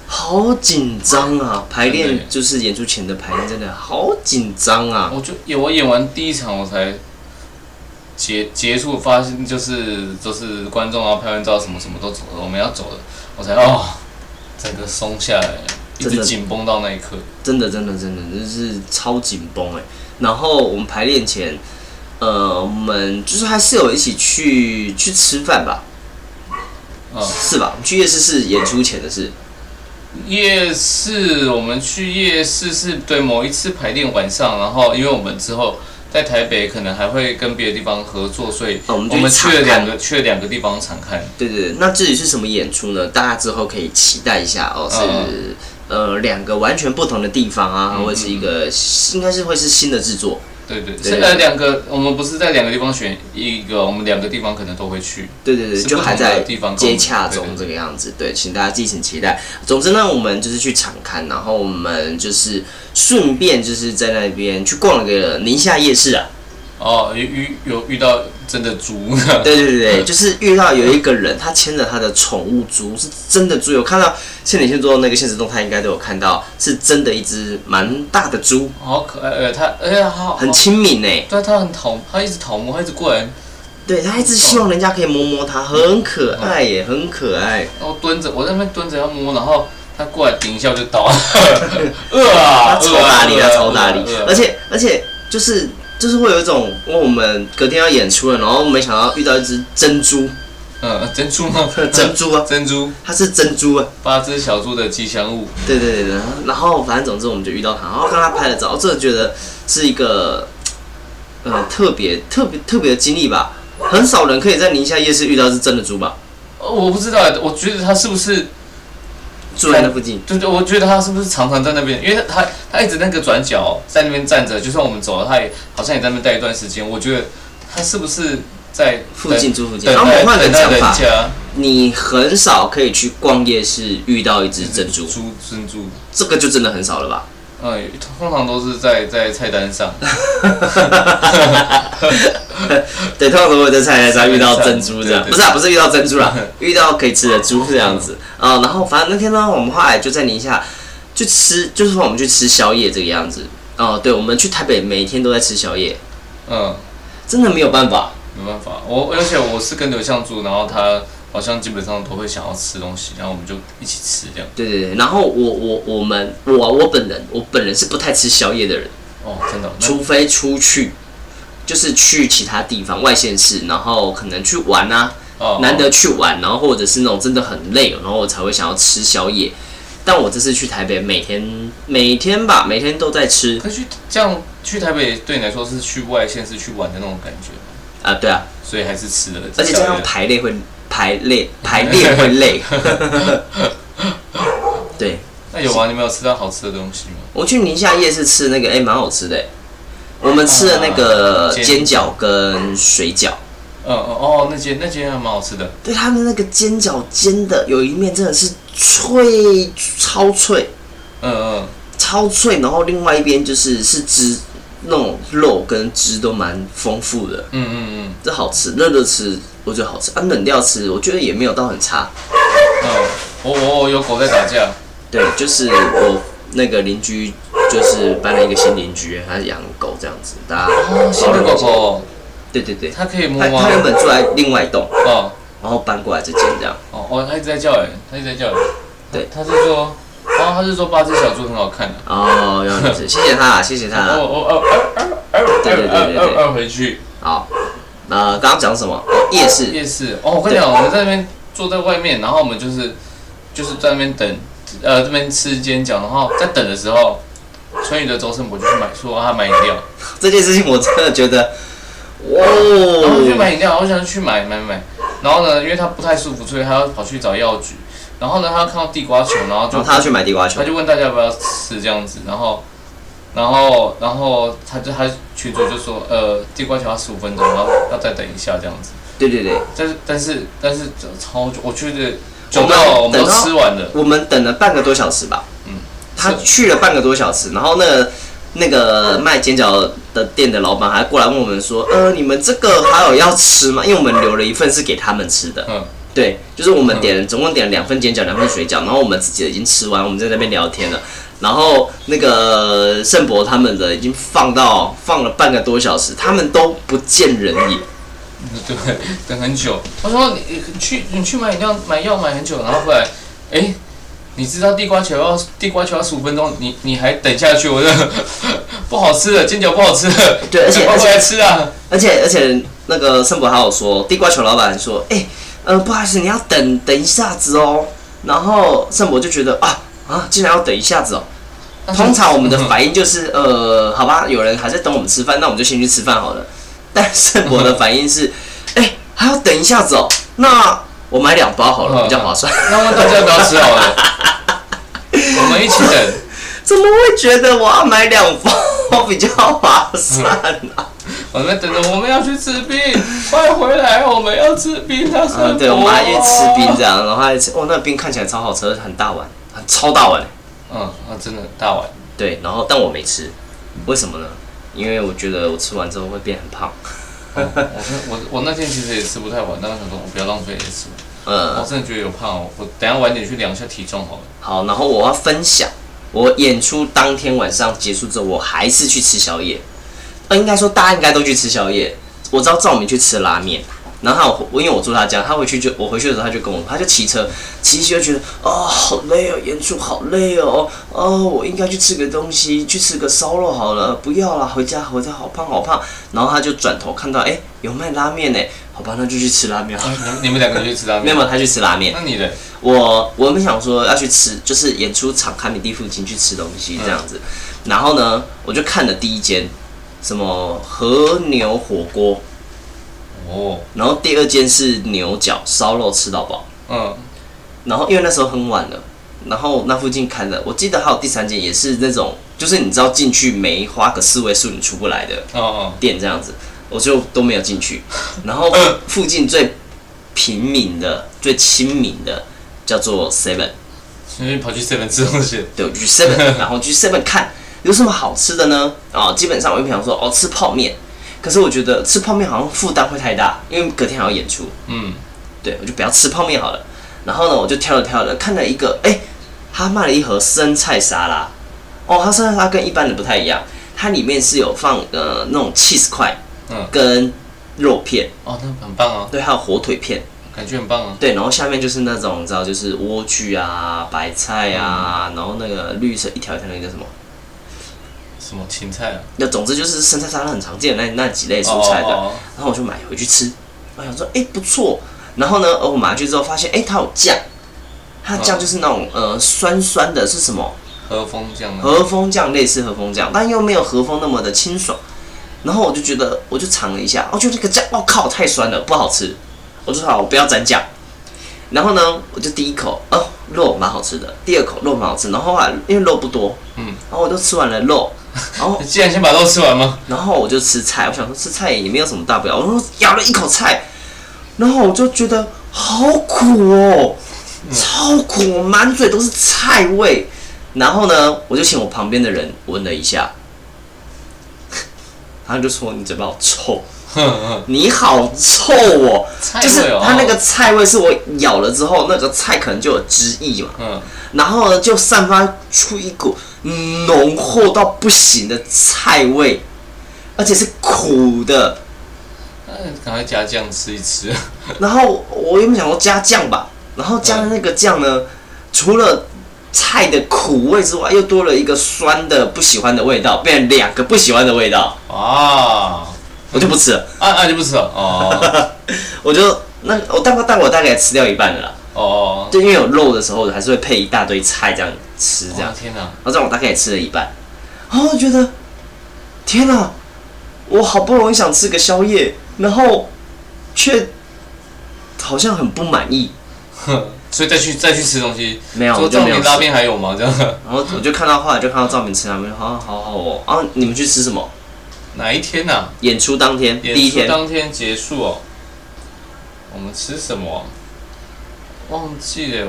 好紧张啊！排练就是演出前的排练，真的好紧张啊！我就我演完第一场我才结结束，发现就是就是观众啊拍完照什么什么都走了，我们要走了，我才哦。整个松下来，一直紧绷到那一刻，真的真的真的真是超紧绷哎！然后我们排练前，呃，我们就是还是有一起去去吃饭吧，嗯，是吧？去夜市是演出前的事。夜市，我们去夜市是对某一次排练晚上，然后因为我们之后在台北可能还会跟别的地方合作，所以哦我们就我们去了两个去了两个地方常看。对对对，那至于是什么演出呢？大家之后可以期待一下哦，是、嗯呃两个完全不同的地方啊，嗯或者是一个应该是会是新的制作。对对，对现在两个我们不是在两个地方选一个，我们两个地方可能都会去。对对对，就还在地方接洽中这个样子。对，请大家敬请期待。总之呢，我们就是去场刊，然后我们就是顺便就是在那边去逛了个宁夏夜市啊。哦，遇遇有遇到真的猪。*laughs* 对对对对，就是遇到有一个人，他牵着他的宠物猪，是真的猪。有看到千点线做那个现实动态，应该都有看到，是真的一只蛮大的猪，好可爱，呃，它，哎呀，好，很亲民呢。对，它很讨，它一直讨摸，它一直过来，对，他一直希望人家可以摸摸它，很可爱耶，很可爱。然后蹲着，我在那边蹲着要摸，然后他过来顶一下我就倒了，饿 *laughs* 啊，*laughs* 他超大力，饿啊他超大力饿啊，而且而且就是就是会有一种，因为我们隔天要演出了，然后没想到遇到一只珍珠，嗯，珍珠吗？*laughs* 珍珠啊，珍珠，它是珍珠啊，八只小猪的吉祥物，对对对对，然后然后反正总之我们就遇到它，然后跟它拍了照，真的觉得是一个呃特别特别特别的经历吧，很少人可以在宁夏夜市遇到是真的猪吧，哦我不知道，我觉得它是不是，住在那附近，对对，我觉得他是不是常常在那边，因为他他一直那个转角在那边站着，就算我们走了，他也好像也在那边待一段时间，我觉得他是不是在附近住附近，等然后我们换个讲法，你很少可以去逛夜市遇到一只珍珠，猪珍珠。这个就真的很少了吧。嗯，通常都是在在菜单上。*laughs* 对，通常都会在菜单上遇到珍珠这样，不是啊，不是遇到珍珠啦，遇到可以吃的猪这样子啊、然后反正那天呢，我们后来就在宁夏去吃，就是说我们去吃宵夜这个样子。哦、对，我们去台北每天都在吃宵夜，嗯，真的没有办法。没办法，我而且我是跟刘向住，然后他好像基本上都会想要吃东西，然后我们就一起吃这样。对对对，然后我我我们我我本人我本人是不太吃宵夜的人，哦，真的。那除非出去，就是去其他地方外县市，然后可能去玩啊。哦难得去玩，然后或者是那种真的很累，然后我才会想要吃宵夜。但我这次去台北，每天每天吧，每天都在吃可是去这样去台北对你来说是去外县市去玩的那种感觉，啊，对啊，所以还是吃的。而且这样排练会排列排列会累。*laughs* 对，那有吗？你们有吃到好吃的东西吗？我去宁夏夜市吃那个，哎，蛮好吃的诶。我们吃的那个啊煎煎饺跟水饺，嗯嗯哦，那间那间还蛮好吃的。对他们那个煎饺煎的有一面真的是脆，超脆。嗯嗯，超脆，然后另外一边就是是汁，那种肉跟汁都蛮丰富的，嗯嗯嗯这好吃，热热吃我觉得好吃，啊冷掉吃我觉得也没有到很差。哦，我我我有狗在打架。对，就是我那个邻居就是搬了一个新邻居，他养狗这样子，大家哦，新的狗狗，对对对，它可以摸他原本住在另外一栋，哦然后搬过来这间这样。哦哦，它一直在叫哎，它一直在叫哎。对，他是说，哦，他是说八只小猪很好看的。哦，原来是，谢谢他，谢谢哦他。哦哦哦，对对对对对二二回去好，呃，刚刚讲什么？哦，夜市。夜市。哦，我跟你讲，我们在那边坐在外面，然后我们就是就是在那边等，呃，这边吃煎饺，然后 *laughs* 在等的时候，春雨的周胜博就去买，说他买饮料，*laughs* 这件事情我真的觉得，哇然后就去哦，买饮料，我想去买买买，然后呢，因为他不太舒服，所以他要跑去找药局，然后呢，他看到地瓜球，然后就他要去买地瓜球他，就问大家要不要吃这样子，然后，然后，然后他就他群主就说，呃，地瓜球要十五分钟，然后要再等一下这样子。对对对，但是但是但是超久，我觉得久我们到我们都等吃完了。我们等了半个多小时吧。嗯，他去了半个多小时，然后那个那个卖煎饺的店的老板还过来问我们说，呃，你们这个还有要吃吗？因为我们留了一份是给他们吃的。嗯，对，就是我们点了总共点了两份煎饺，两份水饺，然后我们自己已经吃完，我们在那边聊天了。然后那个盛博他们的已经放到放了半个多小时，他们都不见人影。对，等很久。我说你你去你去买饮料买药买很久，然后后来，哎，你知道地瓜球要地瓜球要十五分钟，你你还等下去，我就 *laughs* 不好吃了，煎饺不好吃了。对而且赶快回来吃啊。而且而且那个盛博还有说，地瓜球老板说，哎、呃，不好意思，你要等等一下子哦。然后盛博就觉得啊啊，竟然要等一下子哦。通常我们的反应就是，呃，好吧，有人还在等我们吃饭，那我们就先去吃饭好了。但是我的反应是，*laughs* 哎、欸，还要等一下子哦，那我买两包好了，比较划算。那么大家不要吃好了，*laughs* 我们一起等。怎么会觉得我要买两包比较划算呢、啊？我们等着，我们要去吃冰，快回来，我们要吃冰。他说、嗯：“对，我们还去吃冰这样，然后还吃，哦，那冰看起来超好吃，很大碗，很超大碗。”嗯，啊，真的大碗。对，然后但我没吃，为什么呢？因为我觉得我吃完之后会变很胖。嗯、我我我那天其实也吃不太完，但是想说我不要浪费也吃。嗯，我真的觉得有胖哦，我等下晚点去量一下体重好了。好，然后我要分享，我演出当天晚上结束之后，我还是去吃宵夜。呃，应该说大家应该都去吃宵夜。我知道赵明去吃拉面，然后我因为我住他家，他回去就我回去的时候他就跟我，他就骑车骑骑就觉得哦好累哦，演出好累哦，哦我应该去吃个东西，去吃个烧肉好了，不要了，回家回家好胖好胖。然后他就转头看到哎有卖拉面呢，好吧那就去吃拉面。你们你们两个去吃拉面？没有，他去吃拉面。那你的？我我们想说要去吃，就是演出场卡米蒂附近去吃东西这样子。嗯、然后呢，我就看了第一间。什么和牛火锅？哦，然后第二间是牛角烧肉吃到饱。嗯，然后因为那时候很晚了，然后那附近开了，我记得还有第三间也是那种，就是你知道进去没花个四位数你出不来的哦哦店这样子，我就都没有进去。然后 *laughs* 附近最平民的、最亲民的叫做 Seven，所以跑去 Seven 吃东西。对，我去 Seven，然后去 Seven 看。有什么好吃的呢？啊、哦，基本上我就想说，哦，吃泡面。可是我觉得吃泡面好像负担会太大，因为隔天还要演出。嗯，对，我就不要吃泡面好了。然后呢，我就挑了挑了，看了一个，哎，他卖了一盒生菜沙拉。哦，他生菜沙拉跟一般的不太一样，它里面是有放呃那种 cheese 块，嗯，跟肉片。哦，那很棒哦。对，还有火腿片，感觉很棒啊。对，然后下面就是那种你知道，就是莴苣啊、白菜啊，嗯、然后那个绿色一条一条那个叫什么？什么青菜啊？那总之就是生菜沙拉很常见的那那几类蔬菜的，oh, oh, oh. 然后我就买回去吃。我想说，哎、欸，不错。然后呢，我买回去之后发现，哎、欸，它有酱，它的酱就是那种呃酸酸的，是什么？和风酱。和风酱类似和风酱，但又没有和风那么的清爽。然后我就觉得，我就尝了一下，我觉得这个酱，我靠，太酸了，不好吃。我说好，我不要沾酱。然后呢，我就第一口，哦，肉蛮好吃的。第二口肉蛮好吃，然后后来因为肉不多，嗯，然后我就吃完了肉。然后，*laughs* 你既然先把肉吃完吗？然后我就吃菜，我想说吃菜也没有什么大不了。我说咬了一口菜，然后我就觉得好苦哦，超苦，满嘴都是菜味。然后呢，我就请我旁边的人闻了一下，*laughs* 他就说你嘴巴好臭，你好臭哦，就是他那个菜味是我咬了之后，那个菜可能就有汁液嘛，然后呢就散发出一股。浓厚到不行的菜味，而且是苦的。嗯，赶快加酱吃一吃。然后我原本想说加酱吧，然后加的那个酱呢，除了菜的苦味之外，又多了一个酸的不喜欢的味道，变成两个不喜欢的味道。啊，我就不吃了。啊啊，就不吃了。哦，*laughs* 我就那我大概大概我大概吃掉一半了啦。哦，就因为有肉的时候，还是会配一大堆菜这样吃，这样。天哪！然后这样我大概也吃了一半，然后我觉得，天哪！我好不容易想吃个宵夜，然后却好像很不满意。哼，*laughs* 所以再去再去吃东西，*laughs* 没有，说赵明拉面还有吗？这样。然后我就看到后来就看到照明吃拉面，好好好哦。啊，你们去吃什么？哪一天呐？演出当天，第一天。演出当天结束哦。我们吃什么？忘记了，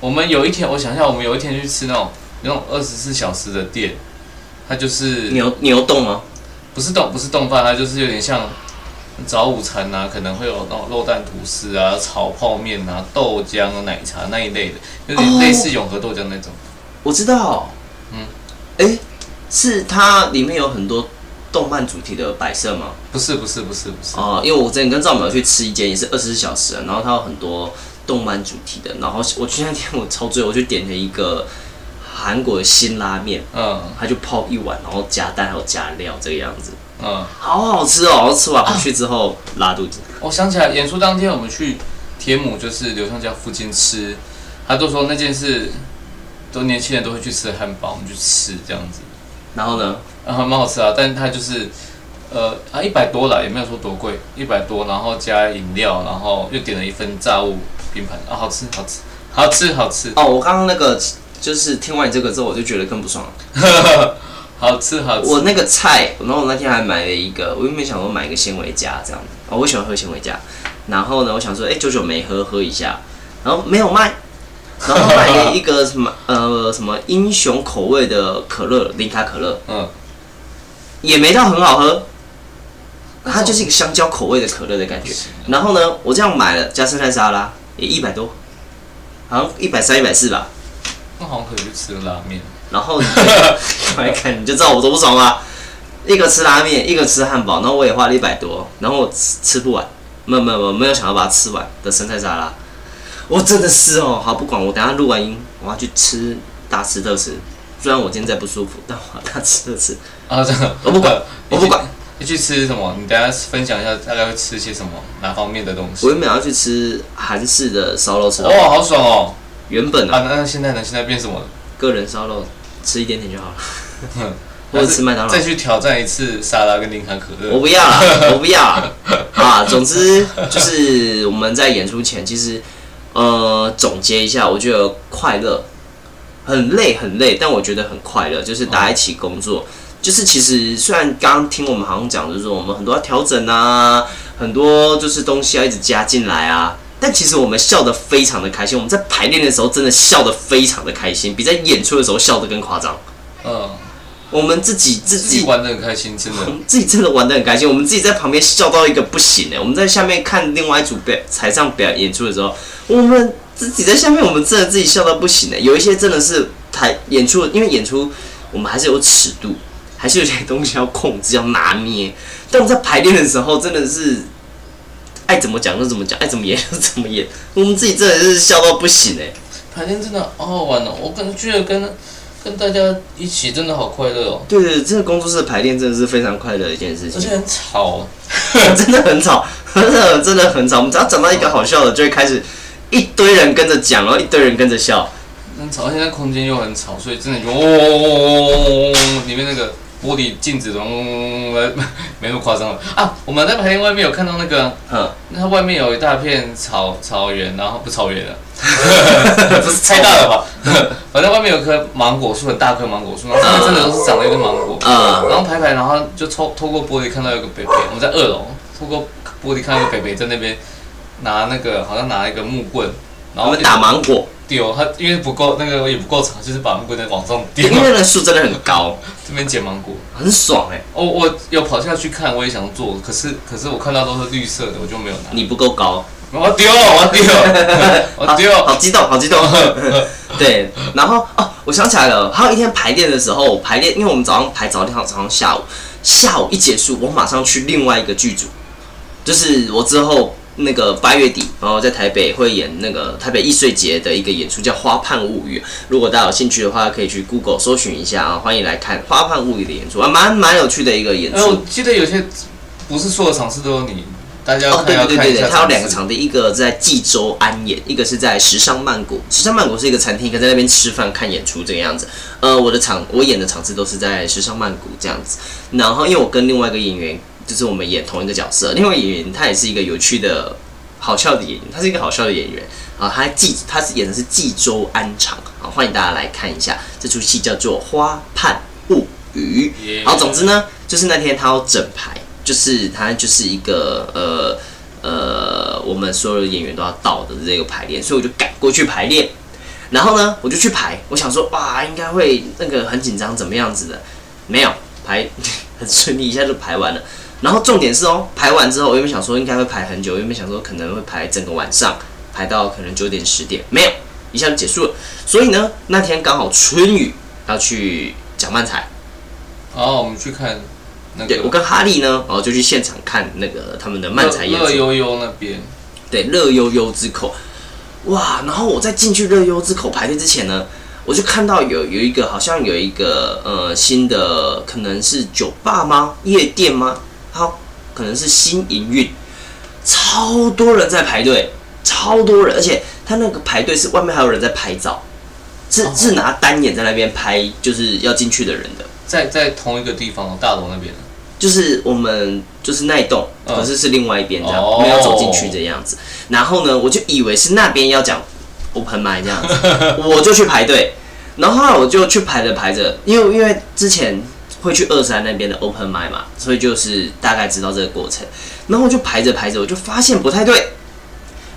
我们有一天，我想一下，我们有一天去吃那种那种二十四小时的店，它就是牛牛冻吗？不是冻，不是冻饭，它就是有点像早午餐呐、啊，可能会有那种肉蛋吐司啊、炒泡面啊、豆浆啊、奶茶那一类的，有点类似永和豆浆那种。我知道，嗯，哎、欸，是它里面有很多动漫主题的摆设吗？不是，不是，不是，不是。哦，因为我之前跟赵淼去吃一间也是二十四小时，然后它有很多。动漫主题的，然后我去那天我超醉，我就点了一个韩国的辛拉面，嗯，他就泡一碗，然后加蛋还有加料这个样子，嗯，好好吃哦，然后吃完回去之后、啊、拉肚子。我想起来，演出当天我们去天母，就是刘向家附近吃，他都说那件事都年轻人都会去吃汉堡，我们去吃这样子。然后呢？然后蛮好吃啊，但是它就是，呃啊一百多啦，也没有说多贵，一百多，然后加饮料，然后又点了一份炸物拼盘啊，好吃好吃好吃好吃。哦，我刚刚那个就是听完你这个之后，我就觉得更不爽了。好 *laughs* 吃好吃。我那个菜，然后我那天还买了一个，我原本想说买一个纤维夹这样子，哦，我喜欢喝纤维夹。然后呢，我想说，哎，久久没喝，喝一下，然后没有卖。然后买了一个什么呃什么英雄口味的可乐，零卡可乐，*laughs* 嗯，也没到很好喝，它就是一个香蕉口味的可乐的感觉。然后呢，我这样买了加生菜沙拉，也一百多，好像一百三一百四吧。那好像可以去吃个拉面。然后来 *laughs* 看你就知道我多不爽了，一个吃拉面，一个吃汉堡，然后我也花了一百多，然后我吃吃不完，没有没有没有没有想要把它吃完的生菜沙拉。我真的是哦，好不管我等下录完音，我要去吃大吃特吃。虽然我今天在不舒服，但我要大吃特吃。啊，真的，我不管，我不管。你去吃什么？你等下分享一下，大概会吃些什么？哪方面的东西？我原本要去吃韩式的烧肉，吃哦，好爽哦。原本啊，那那现在呢？现在变什么？个人烧肉，吃一点点就好了。*laughs* 或者吃麦当劳。再去挑战一次沙拉跟零卡可乐。我不要了，*laughs* 我不要了。啊，总之就是我们在演出前，其实。呃，总结一下，我觉得快乐，很累很累，但我觉得很快乐，就是大家一起工作，哦、就是其实虽然刚刚听我们好像讲就是说我们很多要调整啊，很多就是东西要一直加进来啊，但其实我们笑得非常的开心，我们在排练的时候真的笑得非常的开心，比在演出的时候笑得更夸张。嗯。我们自己自己，玩得很开心，真的。自己真的玩得很开心，我们自己在旁边笑到一个不行哎！我们在下面看另外一组表台上表演演出的时候，我们自己在下面，我们真的自己笑到不行哎！有一些真的是台演出，因为演出我们还是有尺度，还是有些东西要控制、要拿捏。但我们在排练的时候，真的是爱怎么讲就怎么讲，爱怎么演就怎么演。我们自己真的是笑到不行哎！排练真的好好玩哦，我感觉跟。跟大家一起真的好快乐哦！对对，这个工作室的排练真的是非常快乐的一件事情。而且很吵，真的很吵，*laughs* 真的 *laughs* 真的很吵。我们只要讲到一个好笑的，就会开始一堆人跟着讲，然后一堆人跟着笑。很吵，现在空间又很吵，所以真的就嗡嗡嗡嗡嗡嗡，里面那个。玻璃镜子，嗯，没那么夸张了啊！我们在排练外面有看到那个，嗯，那外面有一大片草草原，然后不草原了，不是太大了吧？反正外面有棵芒果树，很大棵芒果树，然后上面真的都是长了一个芒果，嗯，然后排排，然后就透透过玻璃看到有个北北，我们在二楼，透过玻璃看到一个北北在那边拿那个，好像拿一个木棍，然后打芒果。丢他，因为不够那个也不够长，就是把木棍在往上丢。因为那树真的很高，这边捡芒果很爽哎、欸。哦，我有跑下去看，我也想做，可是可是我看到都是绿色的，我就没有拿。你不够高，我要丢，我要丢，*laughs* 我丢，好激动，好激动。*laughs* 对，然后哦，我想起来了，还有一天排练的时候，排练，因为我们早上排早练，早上下午，下午一结束，我马上去另外一个剧组，就是我之后。那个八月底，然后在台北会演那个台北易碎节的一个演出，叫《花畔物语》。如果大家有兴趣的话，可以去 Google 搜寻一下啊，欢迎来看《花畔物语》的演出啊，蛮蛮有趣的一个演出。我记得有些不是所有场次都有你，大家哦，对对对对对，它有两个场地，一个在济州安演，一个是在时尚曼谷。时尚曼谷是一个餐厅，可以在那边吃饭看演出这个样子。呃，我的场我演的场次都是在时尚曼谷这样子。然后因为我跟另外一个演员。就是我们演同一个角色，另外演员他也是一个有趣的、好笑的演员，他是一个好笑的演员啊。他纪他是演的是纪州安长啊，欢迎大家来看一下这出戏叫做《花畔物语》。好，总之呢，就是那天他要整排，就是他就是一个呃呃，我们所有的演员都要到的这个排练，所以我就赶过去排练。然后呢，我就去排，我想说哇，应该会那个很紧张，怎么样子的？没有排 *laughs* 很顺利，一下就排完了。然后重点是哦，排完之后，我原本想说应该会排很久，我原本想说可能会排整个晚上，排到可能九点十点，没有，一下就结束了。所以呢，那天刚好春雨要去讲漫才，哦，我们去看那个，对，我跟哈利呢，然后就去现场看那个他们的漫才演出。乐悠悠那边，对，乐悠悠之口，哇！然后我在进去乐悠之口排队之前呢，我就看到有有一个好像有一个呃新的，可能是酒吧吗？夜店吗？好，可能是新营运，超多人在排队，超多人，而且他那个排队是外面还有人在拍照，是、哦、是拿单眼在那边拍，就是要进去的人的，在在同一个地方，大楼那边。就是我们就是那一栋，可是是另外一边这样，我们要走进去这样子。然后呢，我就以为是那边要讲 open mic 这样子，我就去排队。然后后来我就去排着排着，因为因为之前会去二三那边的 open mic 嘛，所以就是大概知道这个过程。然后我就排着排着，我就发现不太对，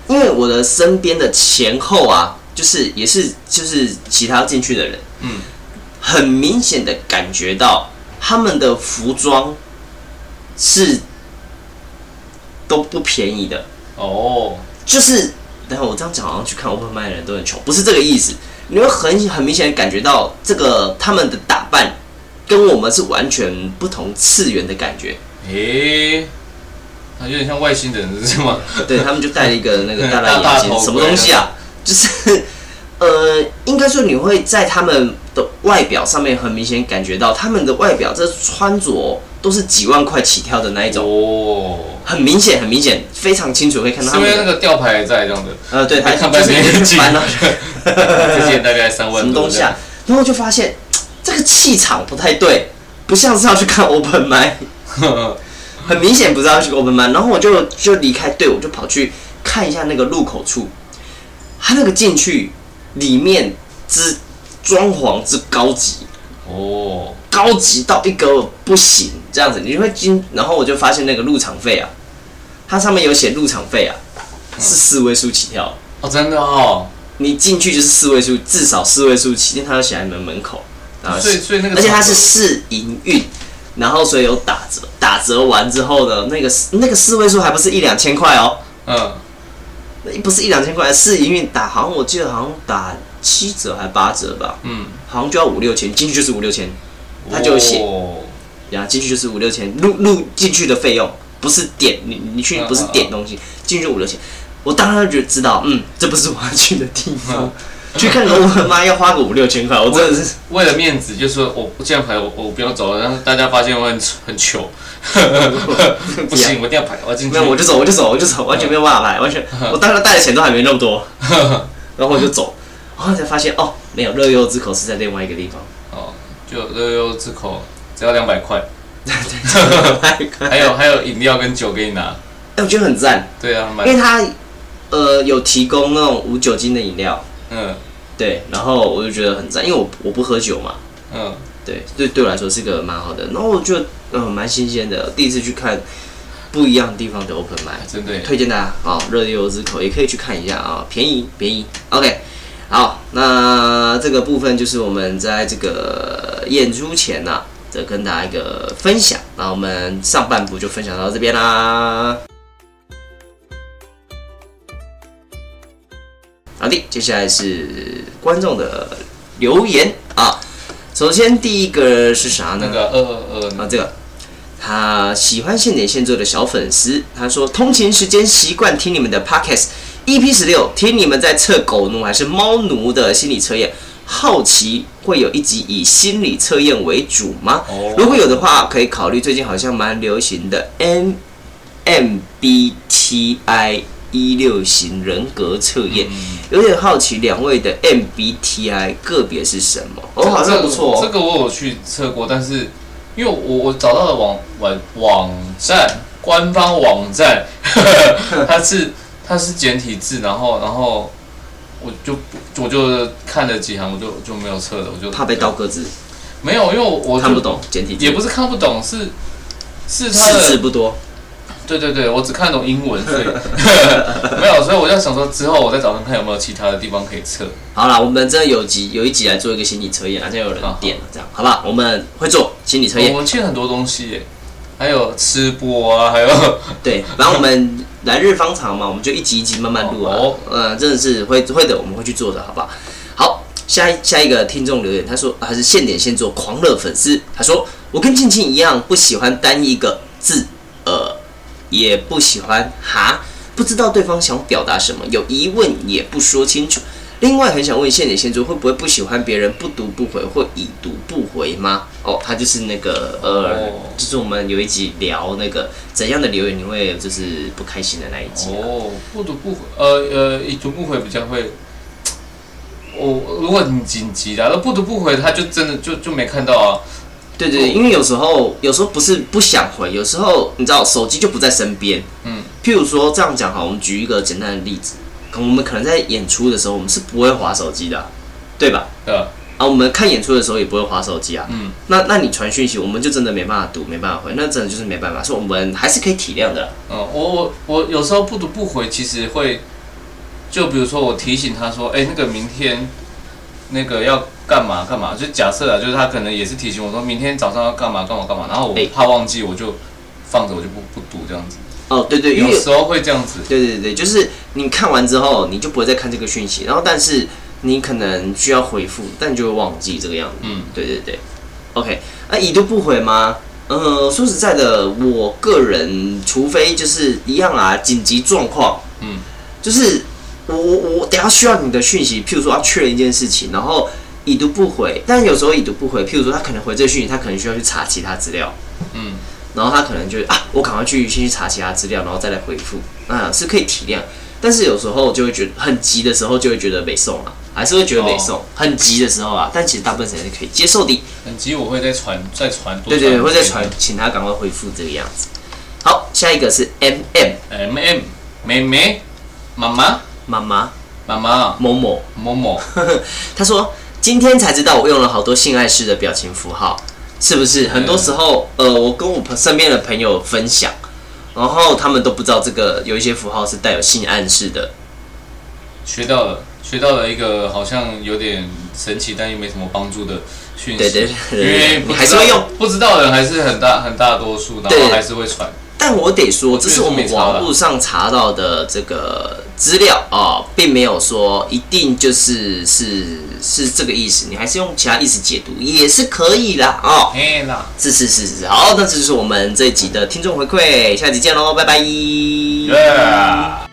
因为我的身边的前后啊，就是也是就是其他进去的人，嗯，很明显的感觉到他们的服装。是都不便宜的哦，oh. 就是，然后我这样讲好像去看 open mic 的人都很穷，不是这个意思。你会很很明显感觉到这个他们的打扮跟我们是完全不同次元的感觉。诶、欸，啊，有点像外星人是吗？对，他们就戴了一个那个 *laughs* 大大眼镜，什么东西啊？就是。*laughs* 呃，应该说你会在他们的外表上面很明显感觉到他们的外表，这穿着都是几万块起跳的那一种哦，很明显，很明显，非常清楚，可以看到他们。因为那个吊牌还在这样的。呃，对，还看半边眼镜了。*laughs* 这件大概三万。什么东西啊？然后就发现这个气场不太对，不像是要去看 open mic，*laughs* 很明显不是要去 open mic。然后我就就离开队，我就跑去看一下那个入口处，他那个进去。里面之装潢之高级哦，高级到一个不行，这样子你会进，然后我就发现那个入场费啊，它上面有写入场费啊，是四位数起跳哦，真的哦，你进去就是四位数，至少四位数起，因为它要写在门门口，然后所以所以那个，而且它是试营运，然后所以有打折，打折完之后呢，那个那个四位数还不是一两千块哦，嗯。不是一两千块，试营运打，好像我记得好像打七折还八折吧，嗯，好像就要五六千，进去就是五六千，他就写，呀，进去就是五六千，入入进去的费用不是点你你去不是点东西，进去就五六千，我当然就知道，嗯，这不是我要去的地方，去看个我 *laughs* 妈要花个五六千块，我真的是为了面子，就说我这样排我我不要走了，然后大家发现我很很糗。*laughs* 不行，我一定要排，我进去。没有，我就走，我就走，我就走，完全没有办法排，完全。*laughs* 我当时带的钱都还没那么多，然后我就走，然后才发现哦，没有，乐悠之口是在另外一个地方。哦，就乐悠之口只要两百块，还有还有饮料跟酒给你拿。哎，我觉得很赞。对啊，因为他呃有提供那种无酒精的饮料。嗯。对，然后我就觉得很赞，因为我我不喝酒嘛。嗯。对，对，对我来说是个蛮好的。然后我就。嗯，蛮新鲜的，第一次去看不一样的地方的 open 真的推荐大家啊，乐悠之口也可以去看一下啊，便宜便宜。OK，好，那这个部分就是我们在这个演出前呢、啊，的跟大家一个分享。那我们上半部就分享到这边啦。接下来是观众的留言啊。首先第一个是啥呢？那个二二二啊，这个。他喜欢现点现做的小粉丝，他说通勤时间习惯听你们的 Podcast，EP 十六听你们在测狗奴还是猫奴的心理测验，好奇会有一集以心理测验为主吗？如果有的话，可以考虑最近好像蛮流行的 MBTI 一六型人格测验，有点好奇两位的 MBTI 个别是什么？哦，好像不错，这个我有去测过，但是。因为我我找到了网网网站官方网站，*laughs* 它是它是简体字，然后然后我就我就看了几行，我就就没有测了，我就怕被刀割字。没有，因为我我看不懂简体字，也不是看不懂，是是它的字不多。对对对，我只看懂英文，所以 *laughs* 没有，所以我就想说，之后我再找看看有没有其他的地方可以测。好了，我们真的有集有一集来做一个心理测验，好像有人点了，这样好不好？我们会做心理测验。我们欠很多东西耶，还有吃播啊，还有 *laughs* 对，然后我们来日方长嘛，我们就一集一集慢慢录啊。哦，嗯，真的是会会的，我们会去做的，好不好？好，下一下一个听众留言，他说还是现点现做狂热粉丝，他说我跟静静一样，不喜欢单一个字，呃。也不喜欢哈，不知道对方想表达什么，有疑问也不说清楚。另外，很想问现点现做会不会不喜欢别人不读不回或已读不回吗？哦，他就是那个呃，就是我们有一集聊那个怎样的留言你会就是不开心的那一集。哦，不读不回，呃呃，已读不回比较会，*tsk* 我如果你紧急的，那不读不回，他就真的就就没看到啊。对对，因为有时候有时候不是不想回，有时候你知道手机就不在身边。嗯，譬如说这样讲哈，我们举一个简单的例子，我们可能在演出的时候，我们是不会划手机的，对吧？对啊。啊，我们看演出的时候也不会划手机啊。嗯。那那你传讯息，我们就真的没办法读，没办法回，那真的就是没办法，所以我们还是可以体谅的。嗯，我我我有时候不读不回，其实会，就比如说我提醒他说，哎，那个明天。那个要干嘛干嘛？就假设啊，就是他可能也是提醒我说，明天早上要干嘛干嘛干嘛，然后我怕忘记，我就放着，我就不不读这样子。哦，对对，有时候会这样子。对对对，就是你看完之后，你就不会再看这个讯息，然后但是你可能需要回复，但你就会忘记这个样子。嗯，对对对。OK，那已读不回吗？呃，说实在的，我个人除非就是一样啊，紧急状况，嗯，就是。我我我等下需要你的讯息，譬如说要确认一件事情，然后已读不回。但有时候已读不回，譬如说他可能回这个讯息，他可能需要去查其他资料，嗯，然后他可能就啊，我赶快去先去查其他资料，然后再来回复，啊，是可以体谅。但是有时候就会觉得很急的时候，就会觉得没送了，还是会觉得没送。很急的时候啊，但其实大部分时间是可以接受的。很急我会再传再传，对对对，会再传，请他赶快回复这个样子。好，下一个是 M M M M 妹妹妈妈。妈妈，妈妈，某某某某，*laughs* 他说今天才知道我用了好多性暗示的表情符号，是不是？很多时候，呃，我跟我身边的朋友分享，然后他们都不知道这个有一些符号是带有性暗示的。学到了，学到了一个好像有点神奇但又没什么帮助的讯息。对对对，因为你还是会用，不知道的人还是很大很大多数，然后还是会传。但我得说，这是我们网络上查到的这个资料啊，并没有说一定就是是是这个意思，你还是用其他意思解读也是可以啦哦。是是是是，好，那这就是我们这一集的听众回馈，下集见喽，拜拜。Yeah.